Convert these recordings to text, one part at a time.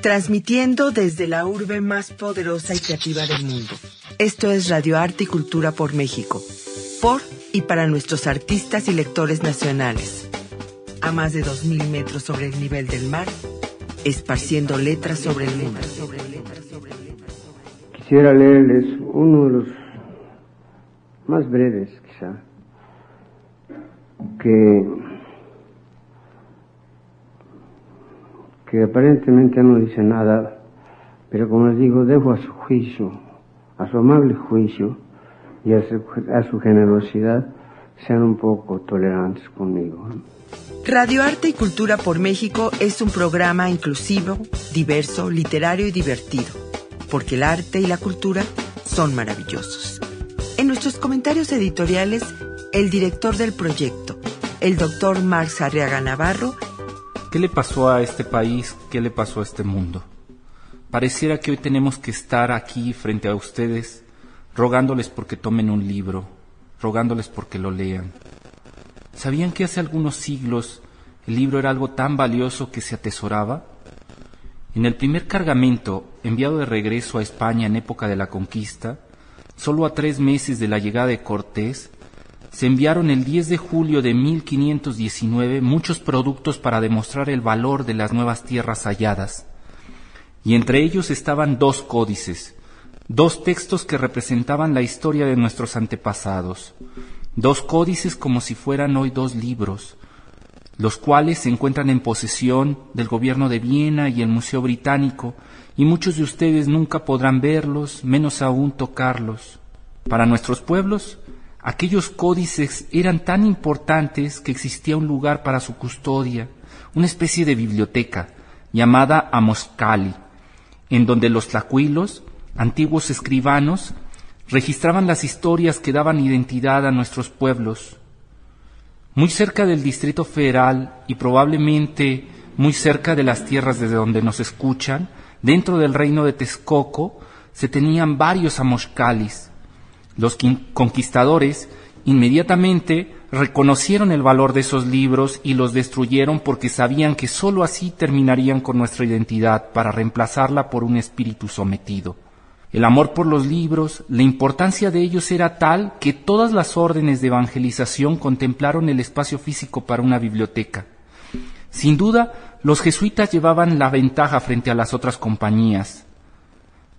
transmitiendo desde la urbe más poderosa y creativa del mundo. Esto es Radio Arte y Cultura por México, por y para nuestros artistas y lectores nacionales. A más de 2.000 metros sobre el nivel del mar, esparciendo letras sobre el mundo. Quisiera leerles uno de los más breves, quizá, que que aparentemente no dice nada, pero como les digo, dejo a su juicio, a su amable juicio y a su, generosidad, sean un poco tolerantes conmigo. Radio Arte y Cultura por México es un programa inclusivo, diverso, literario y divertido, porque el arte y la cultura son maravillosos. En nuestros comentarios editoriales, el director del proyecto, el doctor Marx Arriaga Navarro, ¿Qué le pasó a este país? ¿Qué le pasó a este mundo? Pareciera que hoy tenemos que estar aquí frente a ustedes rogándoles porque tomen un libro, rogándoles porque lo lean. ¿Sabían que hace algunos siglos el libro era algo tan valioso que se atesoraba? En el primer cargamento enviado de regreso a España en época de la conquista, solo a tres meses de la llegada de Cortés, se enviaron el 10 de julio de 1519 muchos productos para demostrar el valor de las nuevas tierras halladas, y entre ellos estaban dos códices, dos textos que representaban la historia de nuestros antepasados, dos códices como si fueran hoy dos libros, los cuales se encuentran en posesión del gobierno de Viena y el Museo Británico, y muchos de ustedes nunca podrán verlos, menos aún tocarlos. Para nuestros pueblos, Aquellos códices eran tan importantes que existía un lugar para su custodia, una especie de biblioteca llamada Amoscali, en donde los tlacuilos, antiguos escribanos, registraban las historias que daban identidad a nuestros pueblos. Muy cerca del Distrito Federal y probablemente muy cerca de las tierras desde donde nos escuchan, dentro del reino de Texcoco, se tenían varios Amoscalis, los conquistadores inmediatamente reconocieron el valor de esos libros y los destruyeron porque sabían que sólo así terminarían con nuestra identidad para reemplazarla por un espíritu sometido. El amor por los libros, la importancia de ellos era tal que todas las órdenes de evangelización contemplaron el espacio físico para una biblioteca. Sin duda, los jesuitas llevaban la ventaja frente a las otras compañías.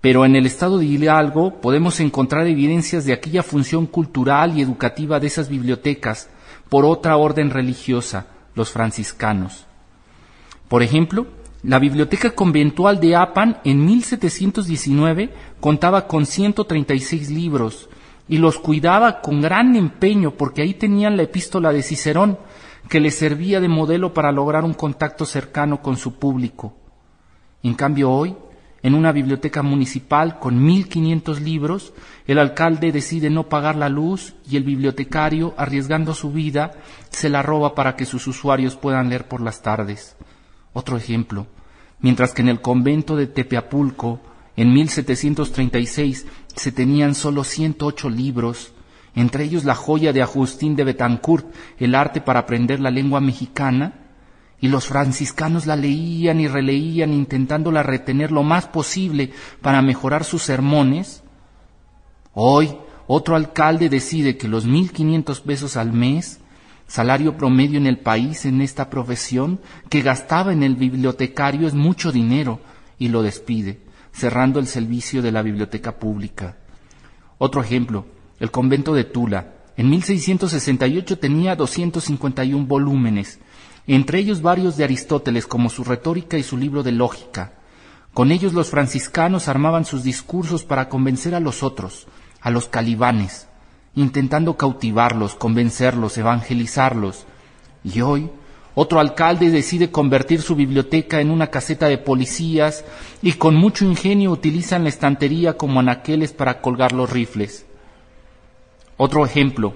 Pero en el estado de Hidalgo podemos encontrar evidencias de aquella función cultural y educativa de esas bibliotecas por otra orden religiosa, los franciscanos. Por ejemplo, la biblioteca conventual de Apan en 1719 contaba con 136 libros y los cuidaba con gran empeño porque ahí tenían la epístola de Cicerón que les servía de modelo para lograr un contacto cercano con su público. En cambio hoy, en una biblioteca municipal con 1.500 libros, el alcalde decide no pagar la luz y el bibliotecario, arriesgando su vida, se la roba para que sus usuarios puedan leer por las tardes. Otro ejemplo, mientras que en el convento de Tepeapulco, en 1736, se tenían solo 108 libros, entre ellos la joya de Agustín de Betancourt, el arte para aprender la lengua mexicana, y los franciscanos la leían y releían intentándola retener lo más posible para mejorar sus sermones, hoy otro alcalde decide que los mil quinientos pesos al mes, salario promedio en el país en esta profesión, que gastaba en el bibliotecario es mucho dinero y lo despide, cerrando el servicio de la biblioteca pública. Otro ejemplo, el convento de Tula. En 1668 tenía 251 volúmenes, entre ellos varios de Aristóteles como su retórica y su libro de lógica. Con ellos los franciscanos armaban sus discursos para convencer a los otros, a los calibanes, intentando cautivarlos, convencerlos, evangelizarlos. Y hoy otro alcalde decide convertir su biblioteca en una caseta de policías y con mucho ingenio utilizan la estantería como anaqueles para colgar los rifles. Otro ejemplo,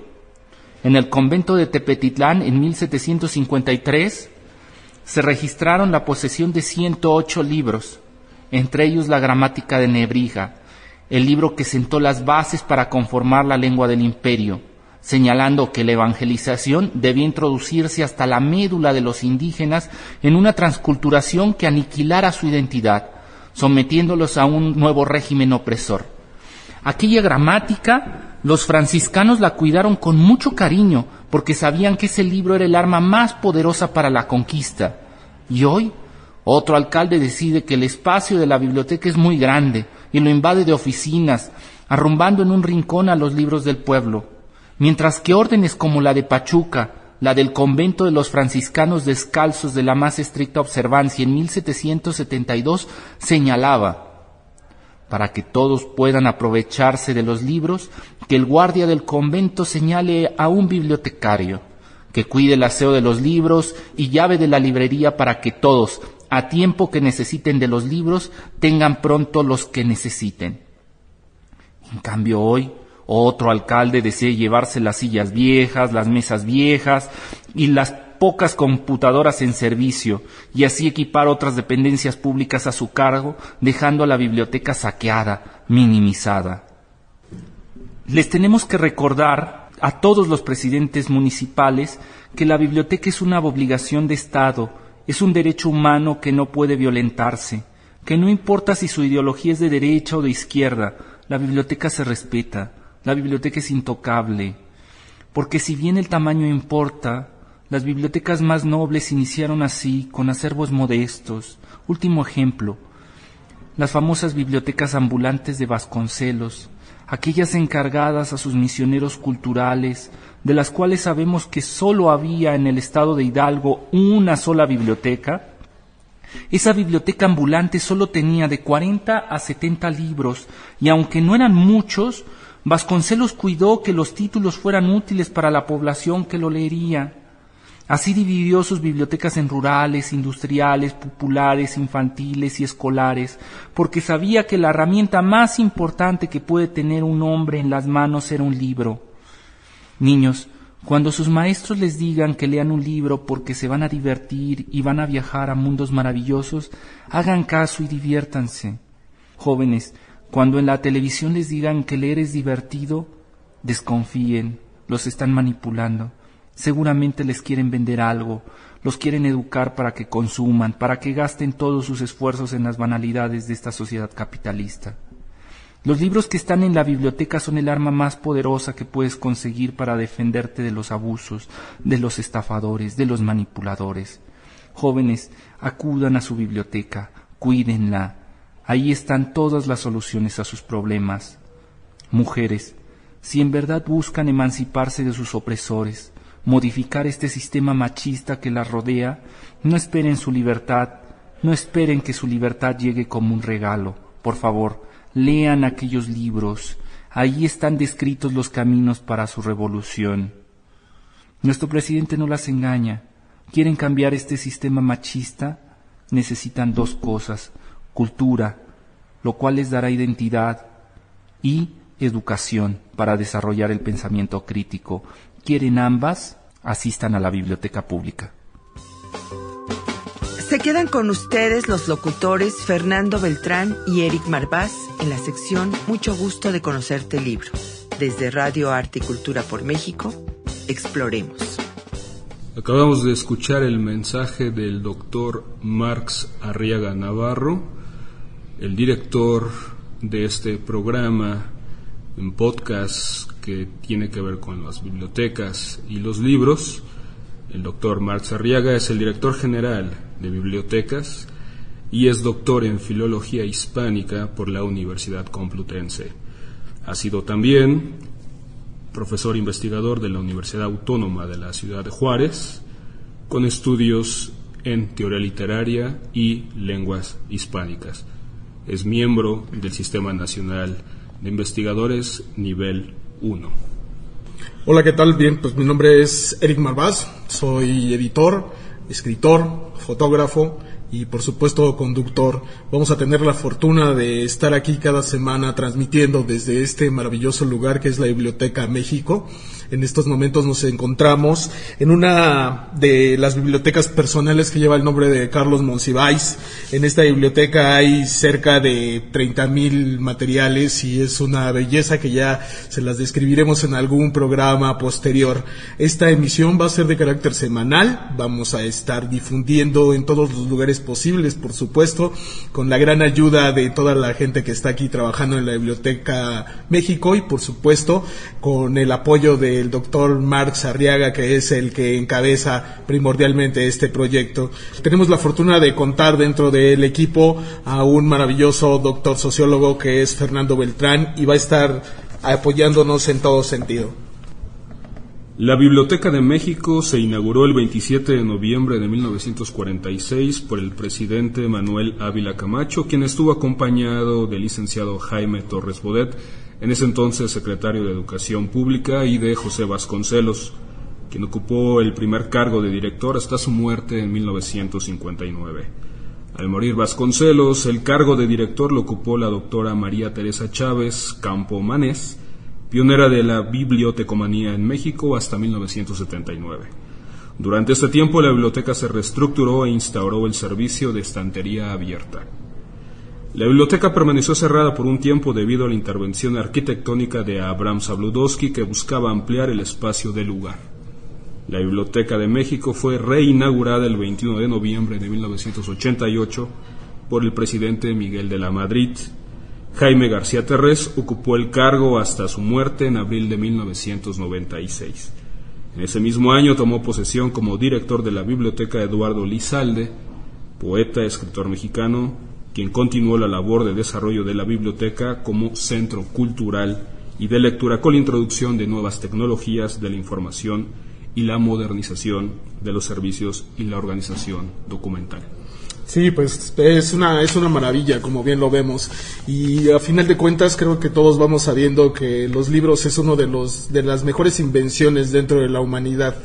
en el convento de Tepetitlán en 1753 se registraron la posesión de 108 libros, entre ellos la gramática de Nebrija, el libro que sentó las bases para conformar la lengua del imperio, señalando que la evangelización debía introducirse hasta la médula de los indígenas en una transculturación que aniquilara su identidad, sometiéndolos a un nuevo régimen opresor. Aquella gramática, los franciscanos la cuidaron con mucho cariño, porque sabían que ese libro era el arma más poderosa para la conquista. Y hoy, otro alcalde decide que el espacio de la biblioteca es muy grande y lo invade de oficinas, arrumbando en un rincón a los libros del pueblo, mientras que órdenes como la de Pachuca, la del convento de los franciscanos descalzos de la más estricta observancia en 1772 señalaba para que todos puedan aprovecharse de los libros, que el guardia del convento señale a un bibliotecario, que cuide el aseo de los libros y llave de la librería para que todos, a tiempo que necesiten de los libros, tengan pronto los que necesiten. En cambio hoy, otro alcalde desea llevarse las sillas viejas, las mesas viejas y las pocas computadoras en servicio y así equipar otras dependencias públicas a su cargo, dejando a la biblioteca saqueada, minimizada. Les tenemos que recordar a todos los presidentes municipales que la biblioteca es una obligación de Estado es un derecho humano que no puede violentarse, que no importa si su ideología es de derecha o de izquierda, la biblioteca se respeta, la biblioteca es intocable, porque si bien el tamaño importa, las bibliotecas más nobles iniciaron así, con acervos modestos. Último ejemplo, las famosas bibliotecas ambulantes de Vasconcelos, aquellas encargadas a sus misioneros culturales, de las cuales sabemos que sólo había en el estado de Hidalgo una sola biblioteca, esa biblioteca ambulante sólo tenía de 40 a 70 libros y aunque no eran muchos, Vasconcelos cuidó que los títulos fueran útiles para la población que lo leería. Así dividió sus bibliotecas en rurales, industriales, populares, infantiles y escolares, porque sabía que la herramienta más importante que puede tener un hombre en las manos era un libro. Niños, cuando sus maestros les digan que lean un libro porque se van a divertir y van a viajar a mundos maravillosos, hagan caso y diviértanse. Jóvenes, cuando en la televisión les digan que leer es divertido, desconfíen, los están manipulando. Seguramente les quieren vender algo, los quieren educar para que consuman, para que gasten todos sus esfuerzos en las banalidades de esta sociedad capitalista. Los libros que están en la biblioteca son el arma más poderosa que puedes conseguir para defenderte de los abusos, de los estafadores, de los manipuladores. Jóvenes, acudan a su biblioteca, cuídenla. Ahí están todas las soluciones a sus problemas. Mujeres, si en verdad buscan emanciparse de sus opresores, modificar este sistema machista que las rodea, no esperen su libertad, no esperen que su libertad llegue como un regalo. Por favor, lean aquellos libros, ahí están descritos los caminos para su revolución. Nuestro presidente no las engaña. ¿Quieren cambiar este sistema machista? Necesitan dos cosas, cultura, lo cual les dará identidad, y educación para desarrollar el pensamiento crítico. ¿Quieren ambas? Asistan a la biblioteca pública. Se quedan con ustedes los locutores Fernando Beltrán y Eric Marvás en la sección Mucho gusto de conocerte libro. Desde Radio Arte y Cultura por México, exploremos. Acabamos de escuchar el mensaje del doctor Marx Arriaga Navarro, el director de este programa en podcast que tiene que ver con las bibliotecas y los libros. El doctor Marx Arriaga es el director general de bibliotecas y es doctor en Filología Hispánica por la Universidad Complutense. Ha sido también profesor investigador de la Universidad Autónoma de la Ciudad de Juárez, con estudios en teoría literaria y lenguas hispánicas. Es miembro del Sistema Nacional de Investigadores Nivel 1. Hola, ¿qué tal? Bien, pues mi nombre es Eric Marvaz, soy editor, escritor, fotógrafo y por supuesto conductor. Vamos a tener la fortuna de estar aquí cada semana transmitiendo desde este maravilloso lugar que es la Biblioteca México. En estos momentos nos encontramos en una de las bibliotecas personales que lleva el nombre de Carlos Monsiváis. En esta biblioteca hay cerca de 30 mil materiales y es una belleza que ya se las describiremos en algún programa posterior. Esta emisión va a ser de carácter semanal. Vamos a estar difundiendo en todos los lugares posibles, por supuesto, con la gran ayuda de toda la gente que está aquí trabajando en la Biblioteca México y por supuesto con el apoyo del doctor Marx Arriaga, que es el que encabeza primordialmente este proyecto. Tenemos la fortuna de contar dentro del equipo a un maravilloso doctor sociólogo que es Fernando Beltrán y va a estar apoyándonos en todo sentido. La Biblioteca de México se inauguró el 27 de noviembre de 1946 por el presidente Manuel Ávila Camacho, quien estuvo acompañado del licenciado Jaime Torres Bodet, en ese entonces secretario de Educación Pública, y de José Vasconcelos, quien ocupó el primer cargo de director hasta su muerte en 1959. Al morir Vasconcelos, el cargo de director lo ocupó la doctora María Teresa Chávez Campo Manés, pionera de la bibliotecomanía en México hasta 1979. Durante este tiempo la biblioteca se reestructuró e instauró el servicio de estantería abierta. La biblioteca permaneció cerrada por un tiempo debido a la intervención arquitectónica de Abraham Sabludowski que buscaba ampliar el espacio del lugar. La Biblioteca de México fue reinaugurada el 21 de noviembre de 1988 por el presidente Miguel de la Madrid Jaime García Terrés ocupó el cargo hasta su muerte en abril de 1996. En ese mismo año tomó posesión como director de la Biblioteca Eduardo Lizalde, poeta, escritor mexicano, quien continuó la labor de desarrollo de la biblioteca como centro cultural y de lectura con la introducción de nuevas tecnologías de la información y la modernización de los servicios y la organización documental. Sí, pues es una, es una maravilla, como bien lo vemos. Y a final de cuentas creo que todos vamos sabiendo que los libros es uno de los, de las mejores invenciones dentro de la humanidad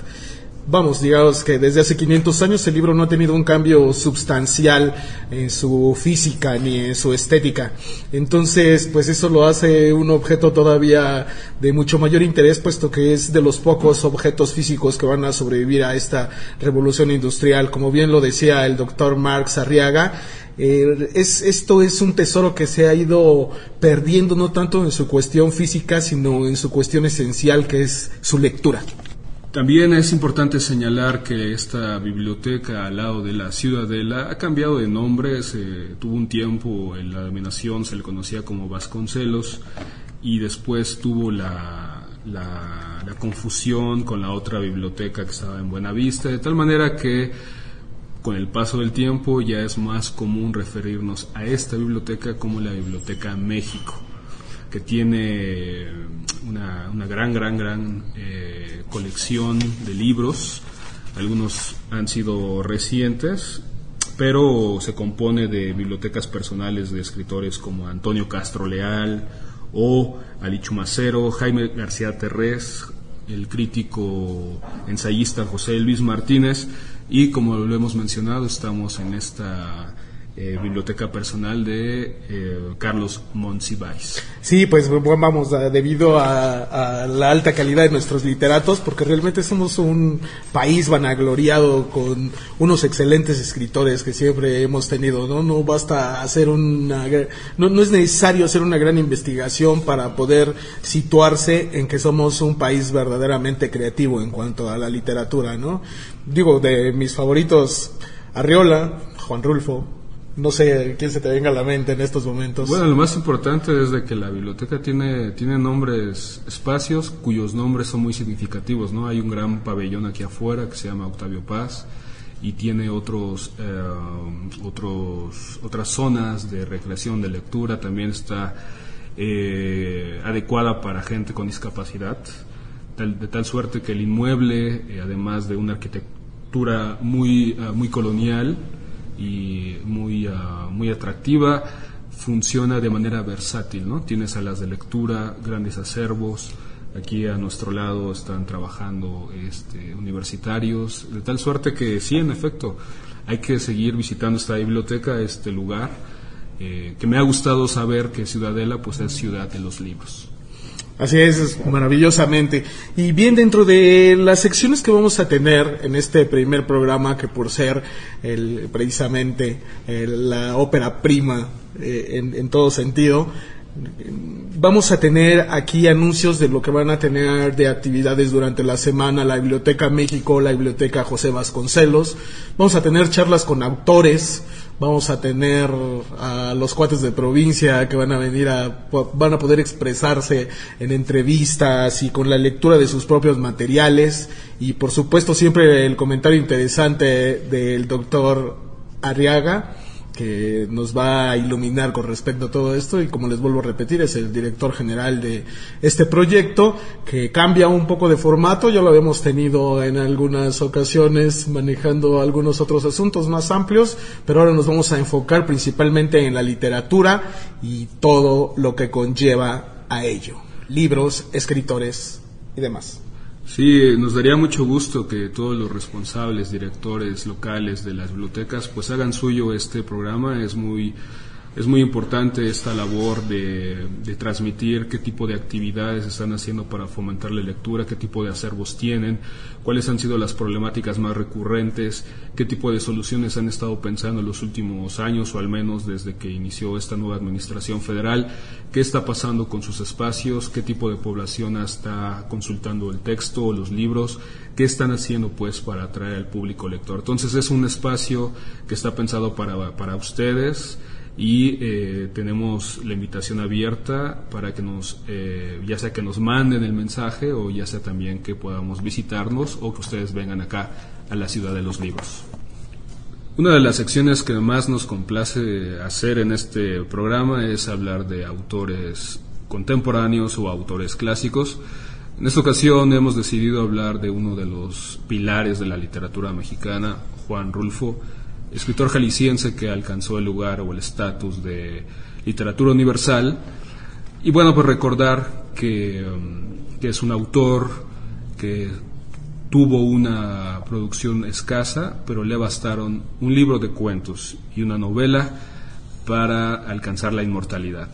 vamos, digamos que desde hace 500 años el libro no ha tenido un cambio sustancial en su física ni en su estética. Entonces, pues eso lo hace un objeto todavía de mucho mayor interés, puesto que es de los pocos objetos físicos que van a sobrevivir a esta revolución industrial. Como bien lo decía el doctor Marx Arriaga, eh, es, esto es un tesoro que se ha ido perdiendo no tanto en su cuestión física, sino en su cuestión esencial, que es su lectura. También es importante señalar que esta biblioteca al lado de la Ciudadela ha cambiado de nombre, se tuvo un tiempo en la dominación, se le conocía como Vasconcelos y después tuvo la, la, la confusión con la otra biblioteca que estaba en Buenavista, de tal manera que con el paso del tiempo ya es más común referirnos a esta biblioteca como la Biblioteca México que tiene una, una gran, gran, gran eh, colección de libros. Algunos han sido recientes, pero se compone de bibliotecas personales de escritores como Antonio Castro Leal o Ali Chumacero, Jaime García Terrés, el crítico ensayista José Luis Martínez y como lo hemos mencionado estamos en esta eh, biblioteca personal de eh, Carlos Monsiváis. Sí, pues vamos, debido a, la alta calidad de nuestros literatos, porque realmente somos un país vanagloriado con unos excelentes escritores que siempre hemos tenido, ¿no? No basta hacer una... No, no es necesario hacer una gran investigación para poder situarse en que somos un país verdaderamente creativo en cuanto a la literatura, ¿no? Digo, de mis favoritos, Arriola, Juan Rulfo, no sé quién se te venga a la mente en estos momentos. Bueno, lo más importante es de que la biblioteca tiene, tiene nombres, espacios cuyos nombres son muy significativos, ¿no? Hay un gran pabellón aquí afuera que se llama Octavio Paz y tiene otros, eh, otros, otras zonas de recreación, de lectura, también está eh, adecuada para gente con discapacidad, de tal suerte que el inmueble, eh, además de una arquitectura muy, muy colonial, y muy, uh, muy atractiva. Funciona de manera versátil, ¿no? Tiene salas de lectura, grandes acervos. Aquí a nuestro lado están trabajando este, universitarios, de tal suerte que sí, en efecto, hay que seguir visitando esta biblioteca, este lugar, eh, que me ha gustado saber que Ciudadela pues es ciudad de los libros. Así es, maravillosamente. Y bien, dentro de las secciones que vamos a tener en este primer programa, que por ser el, precisamente la ópera prima eh, en todo sentido, Vamos a tener aquí anuncios de lo que van a tener de actividades durante la semana la Biblioteca México, la Biblioteca José Vasconcelos. Vamos a tener charlas con autores, vamos a tener a los cuates de provincia que van a venir a van a poder expresarse en entrevistas y con la lectura de sus propios materiales. Y por supuesto siempre el comentario interesante del doctor Arriaga que nos va a iluminar con respecto a todo esto. Y como les vuelvo a repetir es el director general de este proyecto que cambia un poco de formato, ya lo habíamos tenido en algunas ocasiones manejando algunos otros asuntos más amplios, pero ahora nos vamos a enfocar principalmente en la literatura y todo lo que conlleva a ello, libros, escritores y demás. Sí, nos daría mucho gusto que todos los responsables, directores locales de las bibliotecas, pues hagan suyo este programa. Es muy es muy importante esta labor de, transmitir qué tipo de actividades están haciendo para fomentar la lectura, qué tipo de acervos tienen, cuáles han sido las problemáticas más recurrentes, qué tipo de soluciones han estado pensando en los últimos años o al menos desde que inició esta nueva administración federal, qué está pasando con sus espacios, qué tipo de población está consultando el texto o los libros, qué están haciendo pues para atraer al público lector. Entonces es un espacio que está pensado para, para ustedes y eh, tenemos la invitación abierta para que nos, eh, ya sea que nos manden el mensaje o ya sea también que podamos visitarnos o que ustedes vengan acá a la ciudad de los libros. Una de las secciones que más nos complace hacer en este programa es hablar de autores contemporáneos o autores clásicos. En esta ocasión hemos decidido hablar de uno de los pilares de la literatura mexicana, Juan Rulfo, escritor jalisciense que alcanzó el lugar o el estatus de literatura universal. Y bueno, pues recordar que, um, que es un autor que tuvo una producción escasa, pero le bastaron un libro de cuentos y una novela para alcanzar la inmortalidad.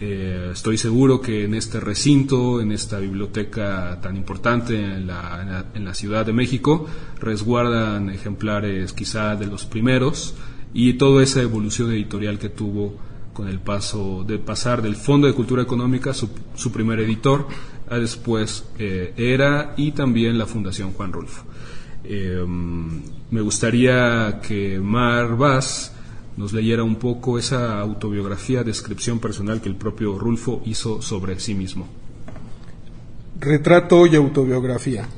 Eh, estoy seguro que en este recinto, en esta biblioteca tan importante en la, en la, Ciudad de México, resguardan ejemplares quizá de los primeros y toda esa evolución editorial que tuvo con el paso de pasar del Fondo de Cultura Económica, su, primer editor, a después eh, ERA y también la Fundación Juan Rulfo. Eh, me gustaría que Mar Vaz nos leyera un poco esa autobiografía, descripción personal que el propio Rulfo hizo sobre sí mismo. Retrato y autobiografía.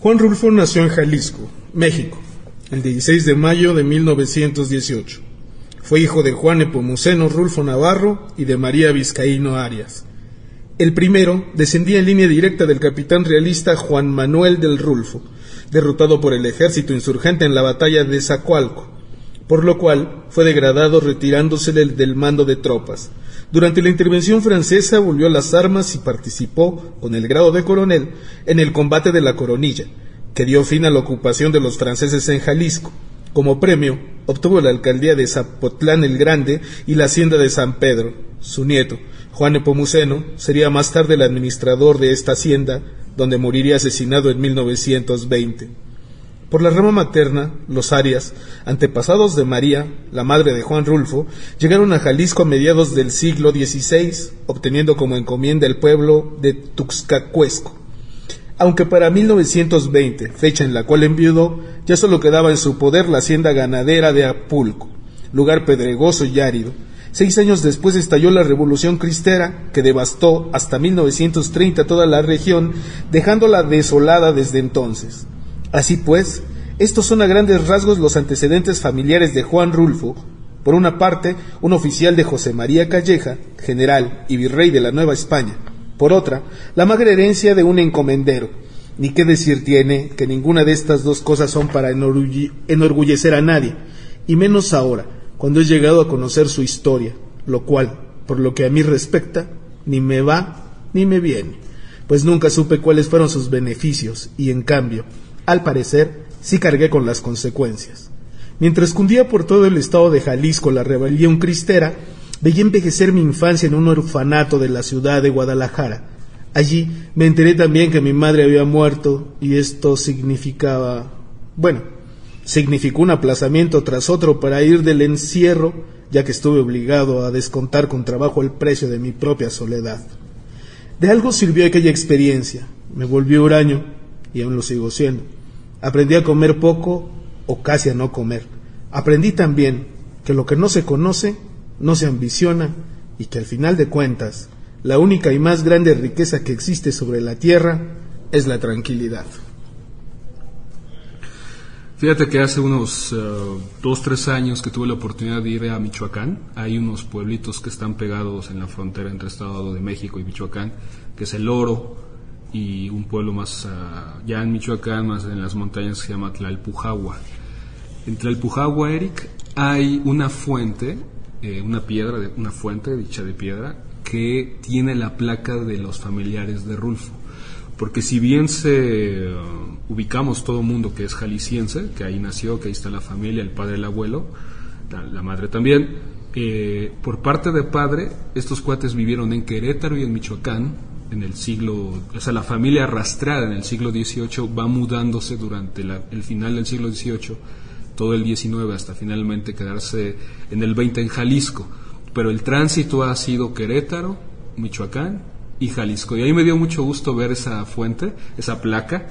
Juan Rulfo nació en Jalisco, México, el 16 de mayo de 1918. Fue hijo de Juan Epomuceno Rulfo Navarro y de María Vizcaíno Arias. El primero descendía en línea directa del capitán realista Juan Manuel del Rulfo, derrotado por el ejército insurgente en la batalla de Zacualco por lo cual fue degradado retirándose del mando de tropas. Durante la intervención francesa volvió a las armas y participó, con el grado de coronel, en el combate de la Coronilla, que dio fin a la ocupación de los franceses en Jalisco. Como premio, obtuvo la alcaldía de Zapotlán el Grande y la hacienda de San Pedro. Su nieto, Juan Epomuceno, sería más tarde el administrador de esta hacienda, donde moriría asesinado en 1920. Por la rama materna, los Arias, antepasados de María, la madre de Juan Rulfo, llegaron a Jalisco a mediados del siglo XVI, obteniendo como encomienda el pueblo de Tuxcacuesco. Aunque para 1920, fecha en la cual enviudó, ya solo quedaba en su poder la hacienda ganadera de Apulco, lugar pedregoso y árido. Seis años después estalló la Revolución Cristera, que devastó hasta 1930 toda la región, dejándola desolada desde entonces. Así pues, estos son a grandes rasgos los antecedentes familiares de Juan Rulfo, por una parte, un oficial de José María Calleja, general y virrey de la Nueva España, por otra, la magra herencia de un encomendero. Ni qué decir tiene que ninguna de estas dos cosas son para enorgullecer a nadie, y menos ahora, cuando he llegado a conocer su historia, lo cual, por lo que a mí respecta, ni me va ni me viene, pues nunca supe cuáles fueron sus beneficios, y en cambio, al parecer, sí cargué con las consecuencias. Mientras cundía por todo el estado de Jalisco la rebelión cristera, veía envejecer mi infancia en un orfanato de la ciudad de Guadalajara, Allí me enteré también que mi madre había muerto y esto significaba, bueno, significó un aplazamiento tras otro para ir del encierro, ya que estuve obligado a descontar con trabajo el precio de mi propia soledad. De algo sirvió aquella experiencia, me volví huraño y aún lo sigo siendo. Aprendí a comer poco o casi a no comer. Aprendí también que lo que no se conoce no se ambiciona y que al final de cuentas la única y más grande riqueza que existe sobre la tierra es la tranquilidad. Fíjate que hace unos uh, dos, tres años que tuve la oportunidad de ir a Michoacán, hay unos pueblitos que están pegados en la frontera entre Estado de México y Michoacán, que es El Oro, y un pueblo más uh, ya en Michoacán, más en las montañas, se llama Tlalpujagua. En Tlalpujagua, Eric, hay una fuente, eh, una piedra, una fuente dicha de piedra, que tiene la placa de los familiares de Rulfo. Porque si bien se uh, ubicamos todo mundo que es jalisciense, que ahí nació, que ahí está la familia, el padre, el abuelo, la, madre también, eh, por parte de padre, estos cuates vivieron en Querétaro y en Michoacán en el siglo, o sea, la familia arrastrada en el siglo XVIII va mudándose durante el final del siglo XVIII, todo el XIX, hasta finalmente quedarse en el XX en Jalisco pero el tránsito ha sido Querétaro, Michoacán y Jalisco. Y ahí me dio mucho gusto ver esa fuente, esa placa,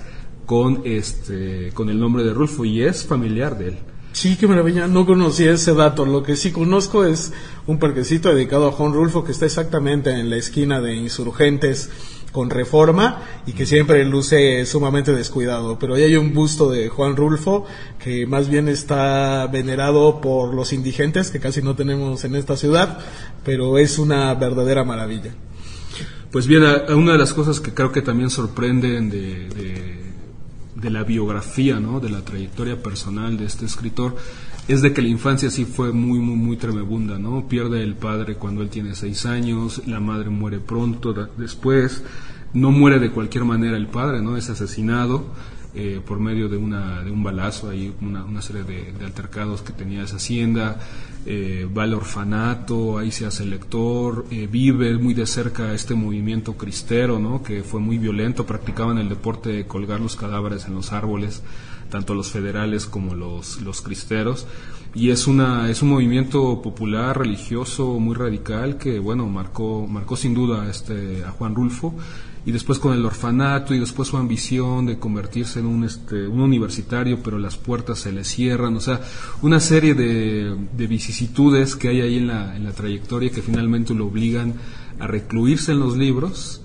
con, este, con el nombre de Rulfo, y es familiar de él. Sí, qué maravilla, no conocía ese dato. Lo que sí conozco es un parquecito dedicado a Juan Rulfo que está exactamente en la esquina de Insurgentes con reforma y que siempre luce sumamente descuidado. Pero ahí hay un busto de Juan Rulfo que más bien está venerado por los indigentes, que casi no tenemos en esta ciudad, pero es una verdadera maravilla. Pues bien, una de las cosas que creo que también sorprenden de, de, la biografía, ¿no? de la trayectoria personal de este escritor, es de que la infancia sí fue muy, muy, muy tremebunda, ¿no? Pierde el padre cuando él tiene seis años, la madre muere pronto después, no muere de cualquier manera el padre, ¿no? Es asesinado eh, por medio de, una, de un balazo, hay una, serie de, altercados que tenía esa hacienda, eh, va al orfanato, ahí se hace lector, eh, vive muy de cerca este movimiento cristero, ¿no? Que fue muy violento, practicaban el deporte de colgar los cadáveres en los árboles, tanto los federales como los, los cristeros y es una es un movimiento popular religioso muy radical que bueno marcó marcó sin duda este a Juan Rulfo y después con el orfanato y después su ambición de convertirse en un, este, un universitario, pero las puertas se le cierran, o sea, una serie de, vicisitudes que hay ahí en la, en la trayectoria que finalmente lo obligan a recluirse en los libros,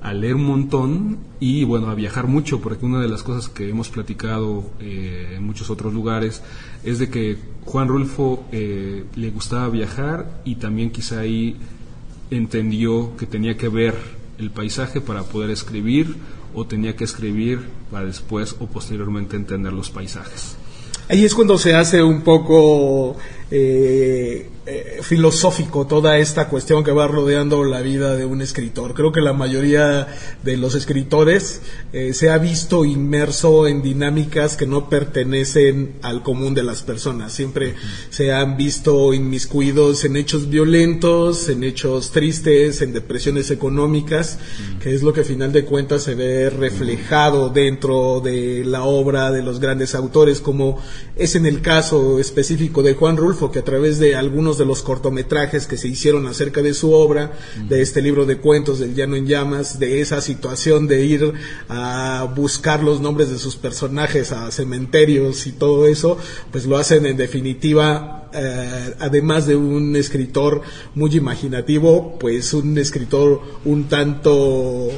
a leer un montón y bueno, a viajar mucho, porque una de las cosas que hemos platicado eh, en muchos otros lugares es de que Juan Rulfo eh, le gustaba viajar y también quizá ahí entendió que tenía que ver el paisaje para poder escribir o tenía que escribir para después o posteriormente entender los paisajes. Ahí es cuando se hace un poco eh, eh, filosófico toda esta cuestión que va rodeando la vida de un escritor. Creo que la mayoría de los escritores eh, se ha visto inmerso en dinámicas que no pertenecen al común de las personas. Siempre se han visto inmiscuidos en hechos violentos, en hechos tristes, en depresiones económicas, que es lo que a final de cuentas se ve reflejado dentro de la obra de los grandes autores, como es en el caso específico de Juan Rulfo que a través de algunos de los cortometrajes que se hicieron acerca de su obra, de este libro de cuentos del Llano en Llamas, de esa situación de ir a buscar los nombres de sus personajes a cementerios y todo eso, pues lo hacen en definitiva eh, además de un escritor muy imaginativo, pues un escritor un tanto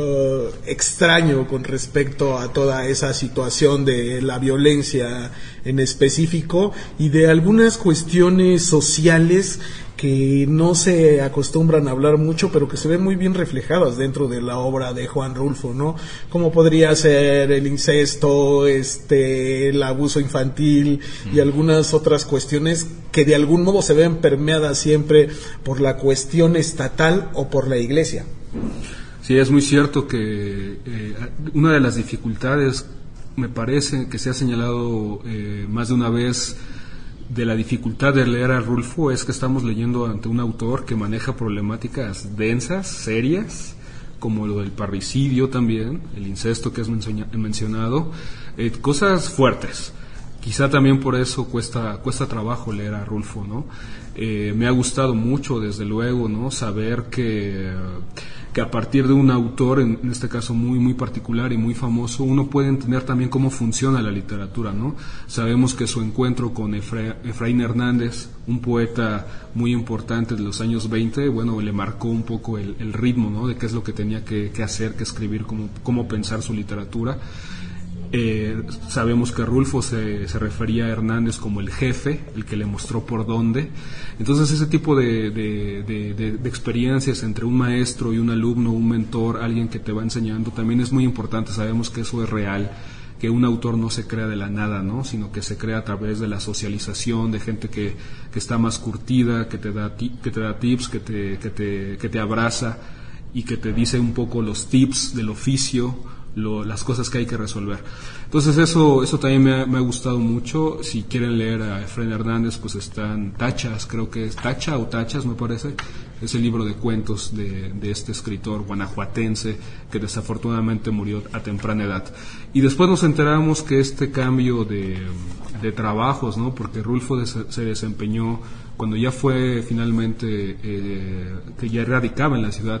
eh, extraño con respecto a toda esa situación de la violencia en específico y de algunas cuestiones sociales que no se acostumbran a hablar mucho, pero que se ven muy bien reflejadas dentro de la obra de Juan Rulfo, ¿no? Como podría ser el incesto, este, el abuso infantil y algunas otras cuestiones que de algún modo se ven permeadas siempre por la cuestión estatal o por la iglesia. Sí, es muy cierto que eh, una de las dificultades, me parece, que se ha señalado eh, más de una vez de la dificultad de leer a Rulfo es que estamos leyendo ante un autor que maneja problemáticas densas, serias, como lo del parricidio también, el incesto que has mencionado, eh, cosas fuertes. Quizá también por eso cuesta, cuesta trabajo leer a Rulfo, ¿no? Eh, me ha gustado mucho, desde luego, ¿no? Saber que que a partir de un autor, en, este caso muy, muy particular y muy famoso, uno puede entender también cómo funciona la literatura, ¿no? Sabemos que su encuentro con Efraín Hernández, un poeta muy importante de los años 20, bueno, le marcó un poco el, ritmo, ¿no? De qué es lo que tenía que, hacer, que escribir, cómo, cómo pensar su literatura. Eh, sabemos que Rulfo se, se, refería a Hernández como el jefe, el que le mostró por dónde. Entonces ese tipo de, experiencias entre un maestro y un alumno, un mentor, alguien que te va enseñando, también es muy importante. Sabemos que eso es real, que un autor no se crea de la nada, ¿no? sino que se crea a través de la socialización, de gente que, que está más curtida, que te da, que te da tips, que te, que, te, que te abraza y que te dice un poco los tips del oficio las cosas que hay que resolver. Entonces eso, eso también me ha, gustado mucho. Si quieren leer a Efraín Hernández, pues están Tachas, creo que es Tacha o Tachas, me parece. Es el libro de cuentos de, este escritor guanajuatense que desafortunadamente murió a temprana edad. Y después nos enteramos que este cambio de, trabajos, ¿no? porque Rulfo se desempeñó cuando ya fue finalmente, eh, que ya radicaba en la ciudad,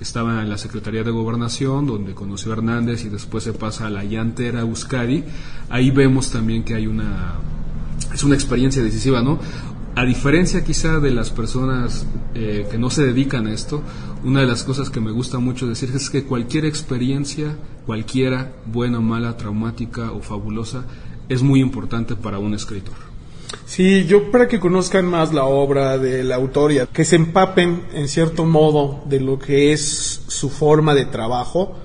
estaba en la Secretaría de Gobernación, donde conoció a Hernández y después se pasa a la llantera Euskadi. Ahí vemos también que hay una, es una experiencia decisiva, ¿no? A diferencia quizá de las personas eh, que no se dedican a esto, una de las cosas que me gusta mucho decir es que cualquier experiencia, cualquiera, buena, mala, traumática o fabulosa, es muy importante para un escritor. Sí, yo para que conozcan más la obra de la autoría, que se empapen en cierto modo de lo que es su forma de trabajo,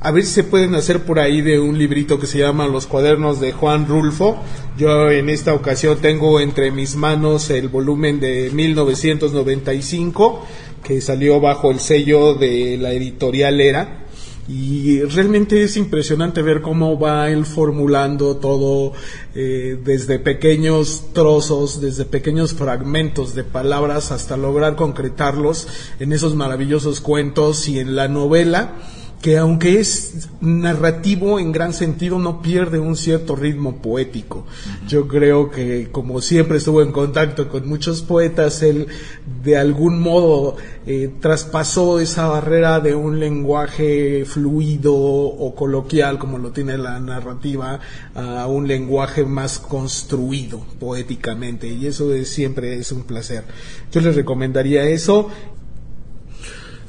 a ver si se pueden hacer por ahí de un librito que se llama Los cuadernos de Juan Rulfo. Yo en esta ocasión tengo entre mis manos el volumen de 1995 que salió bajo el sello de la editorial Era y realmente es impresionante ver cómo va él formulando todo eh, desde pequeños trozos, desde pequeños fragmentos de palabras hasta lograr concretarlos en esos maravillosos cuentos y en la novela que aunque es narrativo en gran sentido, no pierde un cierto ritmo poético. Yo creo que como siempre estuvo en contacto con muchos poetas, él de algún modo eh, traspasó esa barrera de un lenguaje fluido o coloquial, como lo tiene la narrativa, a un lenguaje más construido poéticamente. Y eso es, siempre es un placer. Yo les recomendaría eso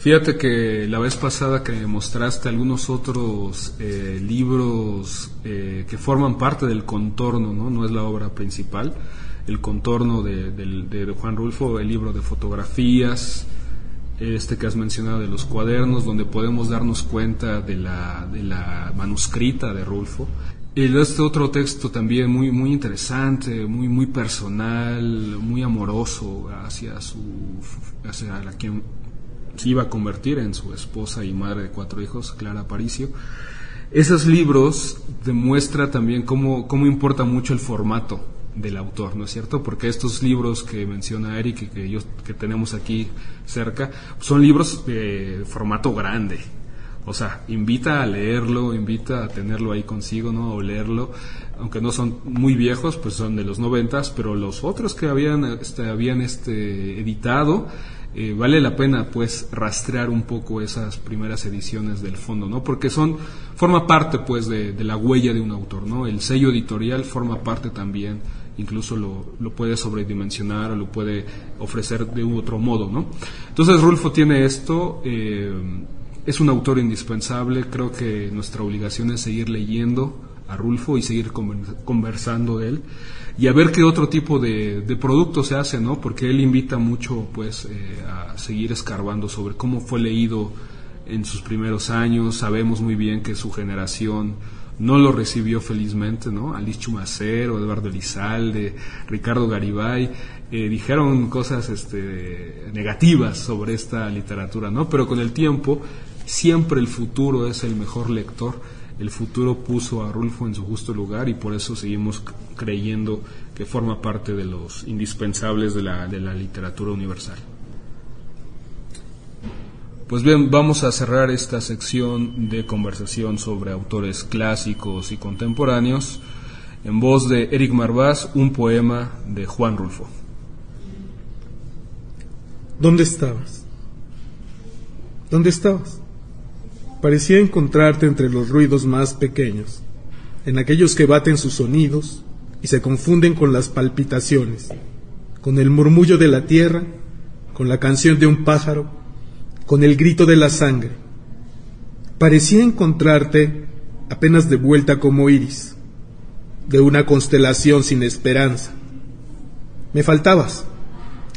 Fíjate que la vez pasada que mostraste algunos otros eh, libros eh, que forman parte del contorno, ¿no? no es la obra principal, el contorno de, de, Juan Rulfo, el libro de fotografías, este que has mencionado de los cuadernos, donde podemos darnos cuenta de la, de la manuscrita de Rulfo. Y este otro texto también muy, muy interesante, muy, muy personal, muy amoroso hacia su, hacia la quien se iba a convertir en su esposa y madre de cuatro hijos, Clara Aparicio. Esos libros demuestra también cómo, cómo importa mucho el formato del autor, ¿no es cierto? Porque estos libros que menciona Eric y que, yo, que tenemos aquí cerca son libros de formato grande. O sea, invita a leerlo, invita a tenerlo ahí consigo, ¿no? O leerlo, aunque no son muy viejos, pues son de los noventas, pero los otros que habían, este, habían este, editado, eh, vale la pena pues rastrear un poco esas primeras ediciones del fondo, ¿no? Porque son, forma parte pues de, la huella de un autor, ¿no? El sello editorial forma parte también, incluso lo, lo puede sobredimensionar o lo puede ofrecer de otro modo, ¿no? Entonces Rulfo tiene esto, eh, es un autor indispensable, creo que nuestra obligación es seguir leyendo a Rulfo y seguir conversando de él y a ver qué otro tipo de, de producto se hace, ¿no? Porque él invita mucho, pues, eh, a seguir escarbando sobre cómo fue leído en sus primeros años. Sabemos muy bien que su generación no lo recibió felizmente, ¿no? Alice Chumacero, Eduardo Elizalde, Ricardo Garibay, eh, dijeron cosas este, negativas sobre esta literatura, ¿no? Pero con el tiempo, siempre el futuro es el mejor lector el futuro puso a Rulfo en su justo lugar y por eso seguimos creyendo que forma parte de los indispensables de la, de la literatura universal. Pues bien, vamos a cerrar esta sección de conversación sobre autores clásicos y contemporáneos en voz de Eric Marvás, un poema de Juan Rulfo. ¿Dónde estabas? ¿Dónde estabas? Parecía encontrarte entre los ruidos más pequeños, en aquellos que baten sus sonidos y se confunden con las palpitaciones, con el murmullo de la tierra, con la canción de un pájaro, con el grito de la sangre. Parecía encontrarte apenas de vuelta como iris de una constelación sin esperanza. Me faltabas.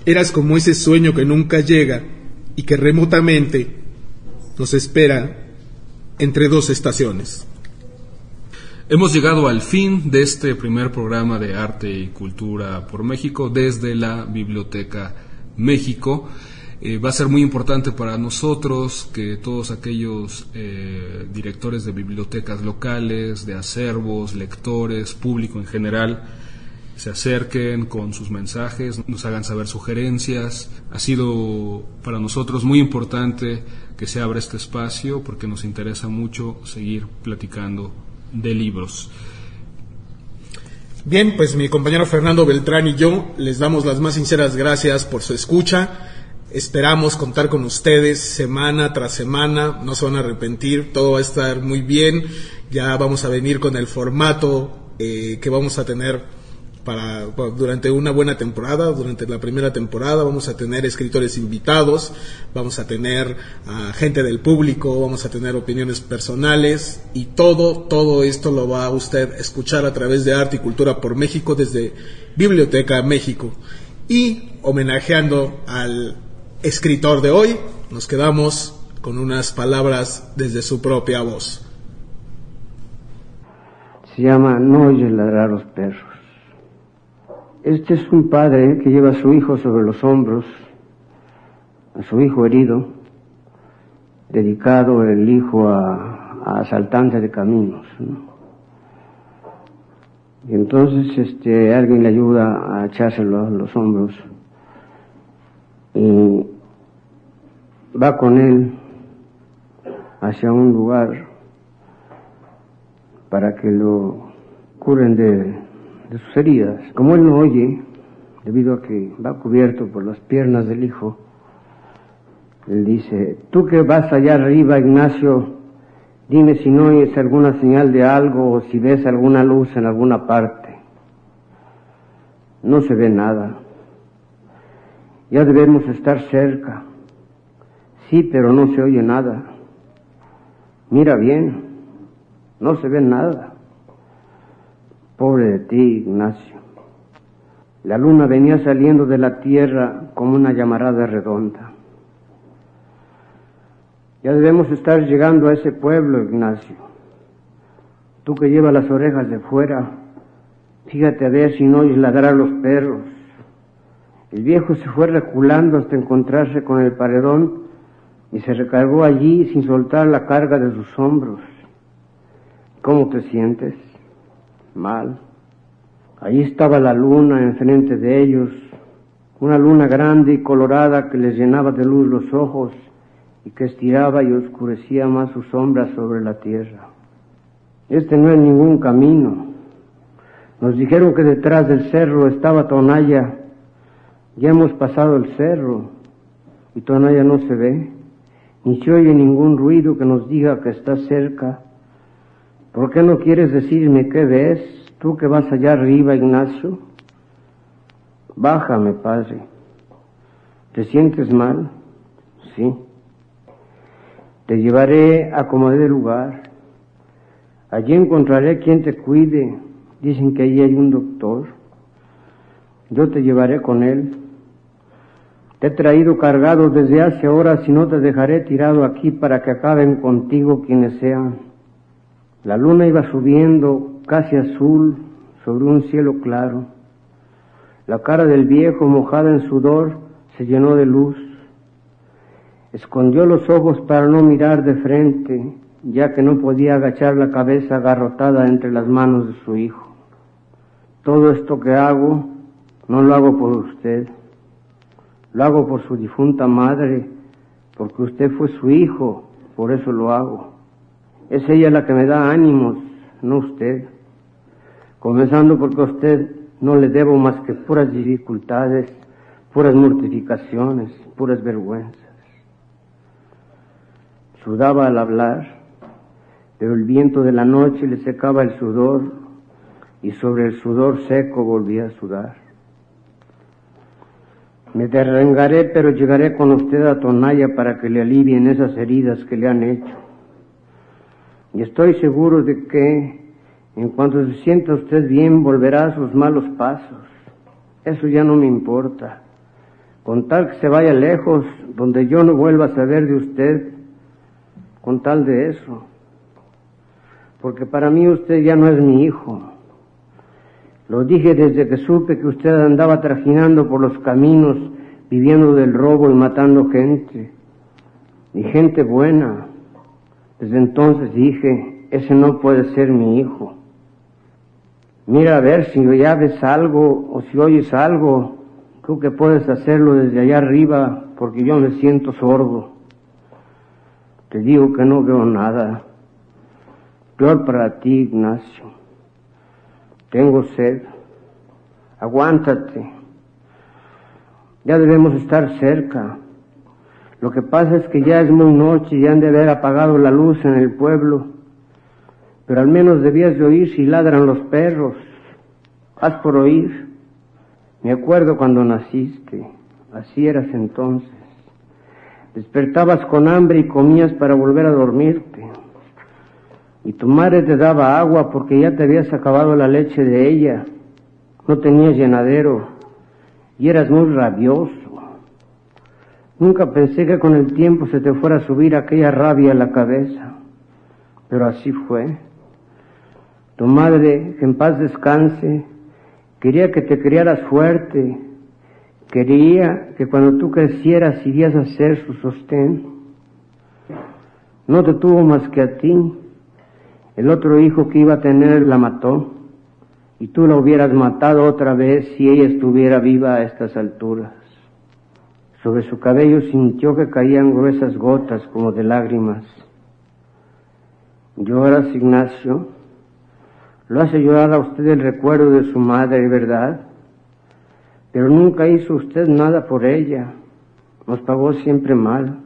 Eras como ese sueño que nunca llega y que remotamente nos espera entre dos estaciones. Hemos llegado al fin de este primer programa de arte y cultura por México desde la Biblioteca México. Eh, va a ser muy importante para nosotros que todos aquellos eh, directores de bibliotecas locales, de acervos, lectores, público en general, se acerquen con sus mensajes, nos hagan saber sugerencias. Ha sido para nosotros muy importante que se abra este espacio porque nos interesa mucho seguir platicando de libros. Bien, pues mi compañero Fernando Beltrán y yo les damos las más sinceras gracias por su escucha Esperamos contar con ustedes semana tras semana, no se van a arrepentir, todo va a estar muy bien, ya vamos a venir con el formato eh, que vamos a tener para, durante una buena temporada, durante la primera temporada vamos a tener escritores invitados, vamos a tener gente del público, vamos a tener opiniones personales y todo, todo esto lo va a usted escuchar a través de Arte y Cultura por México desde Biblioteca México y homenajeando al escritor de hoy, nos quedamos con unas palabras desde su propia voz. Se llama No oyes ladrar los perros. Este es un padre que lleva a su hijo sobre los hombros, a su hijo herido, dedicado el hijo a, a asaltante de caminos. Y entonces este, alguien le ayuda a echárselo a los hombros y va con él hacia un lugar para que lo curen de, sus heridas. Como él no oye, debido a que va cubierto por las piernas del hijo, él dice, tú que vas allá arriba, Ignacio, dime si no oyes alguna señal de algo o si ves alguna luz en alguna parte. No se ve nada. Ya debemos estar cerca. Sí, pero no se oye nada. Mira bien, no se ve nada. Pobre de ti, Ignacio. La luna venía saliendo de la tierra como una llamarada redonda. Ya debemos estar llegando a ese pueblo, Ignacio. Tú que llevas las orejas de fuera, fíjate a ver si no oyes ladrar los perros. El viejo se fue reculando hasta encontrarse con el paredón y se recargó allí sin soltar la carga de sus hombros. ¿Cómo te sientes? Mal. Allí estaba la luna enfrente de ellos, una luna grande y colorada que les llenaba de luz los ojos y que estiraba y oscurecía más sus sombras sobre la tierra. Este no es ningún camino. Nos dijeron que detrás del cerro estaba Tonaya ya hemos pasado el cerro y todavía no se ve, ni se oye ningún ruido que nos diga que está cerca. ¿Por qué no quieres decirme qué ves, tú que vas allá arriba, Ignacio? Bájame, Padre. ¿Te sientes mal? Sí. Te llevaré a como de lugar. Allí encontraré quien te cuide. Dicen que allí hay un doctor. Yo te llevaré con él. Te he traído cargado desde hace horas y no te dejaré tirado aquí para que acaben contigo quienes sean. La luna iba subiendo casi azul sobre un cielo claro. La cara del viejo mojada en sudor se llenó de luz. Escondió los ojos para no mirar de frente, ya que no podía agachar la cabeza agarrotada entre las manos de su hijo. Todo esto que hago, no lo hago por usted. Lo hago por su difunta madre, porque usted fue su hijo, por eso lo hago. Es ella la que me da ánimos, no usted. Comenzando porque a usted no le debo más que puras dificultades, puras mortificaciones, puras vergüenzas. Sudaba al hablar, pero el viento de la noche le secaba el sudor y sobre el sudor seco volvía a sudar. Me derrengaré, pero llegaré con usted a Tonaya para que le alivien esas heridas que le han hecho. Y estoy seguro de que, en cuanto se sienta usted bien, volverá a sus malos pasos. Eso ya no me importa. Con tal que se vaya lejos, donde yo no vuelva a saber de usted, con tal de eso. Porque para mí usted ya no es mi hijo. Lo dije desde que supe que usted andaba trajinando por los caminos, viviendo del robo y matando gente. Y gente buena. Desde entonces dije, ese no puede ser mi hijo. Mira a ver si ya ves algo o si oyes algo, tú que puedes hacerlo desde allá arriba, porque yo me siento sordo. Te digo que no veo nada. Peor para ti, Ignacio. Tengo sed. Aguántate. Ya debemos estar cerca. Lo que pasa es que ya es muy noche y han de haber apagado la luz en el pueblo. Pero al menos debías de oír si ladran los perros. Haz por oír. Me acuerdo cuando naciste. Así eras entonces. Despertabas con hambre y comías para volver a dormirte. Y tu madre te daba agua porque ya te habías acabado la leche de ella. No tenías llenadero y eras muy rabioso. Nunca pensé que con el tiempo se te fuera a subir aquella rabia a la cabeza, pero así fue. Tu madre, que en paz descanse, quería que te criaras fuerte, quería que cuando tú crecieras irías a ser su sostén. No te tuvo más que a ti, el otro hijo que iba a tener la mató y tú la hubieras matado otra vez si ella estuviera viva a estas alturas. Sobre su cabello sintió que caían gruesas gotas como de lágrimas. ¿Lloras, Ignacio? Lo hace llorar a usted el recuerdo de su madre, ¿verdad? Pero nunca hizo usted nada por ella. Nos pagó siempre mal.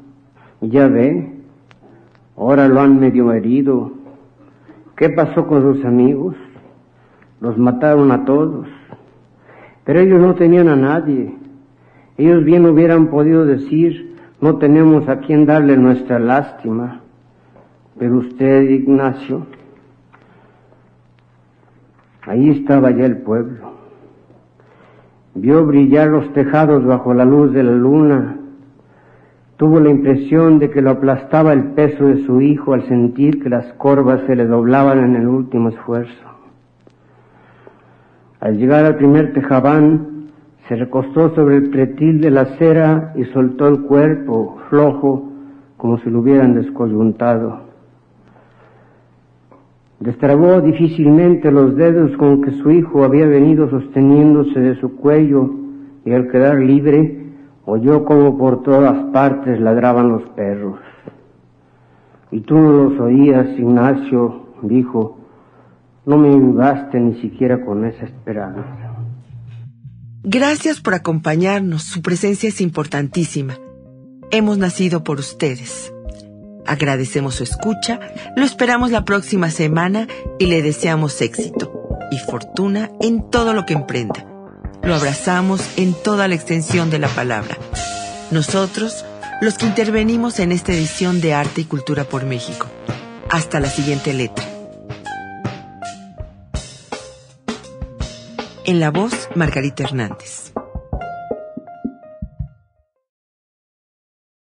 Ya ve, ahora lo han medio herido, ¿Qué pasó con sus amigos? Los mataron a todos. Pero ellos no tenían a nadie. Ellos bien hubieran podido decir, no tenemos a quien darle nuestra lástima. Pero usted, Ignacio, ahí estaba ya el pueblo. Vio brillar los tejados bajo la luz de la luna Tuvo la impresión de que lo aplastaba el peso de su hijo al sentir que las corvas se le doblaban en el último esfuerzo. Al llegar al primer tejabán, se recostó sobre el pretil de la acera y soltó el cuerpo flojo como si lo hubieran descoyuntado. Destrabó difícilmente los dedos con que su hijo había venido sosteniéndose de su cuello y al quedar libre oyó como por todas partes ladraban los perros. Y tú no los oías, Ignacio, dijo, no me ayudaste ni siquiera con esa esperanza. Gracias por acompañarnos, su presencia es importantísima. Hemos nacido por ustedes. Agradecemos su escucha, lo esperamos la próxima semana y le deseamos éxito y fortuna en todo lo que emprenda lo abrazamos en toda la extensión de la palabra. Nosotros, los que intervenimos en esta edición de Arte y Cultura por México. Hasta la siguiente letra. En la voz, Margarita Hernández.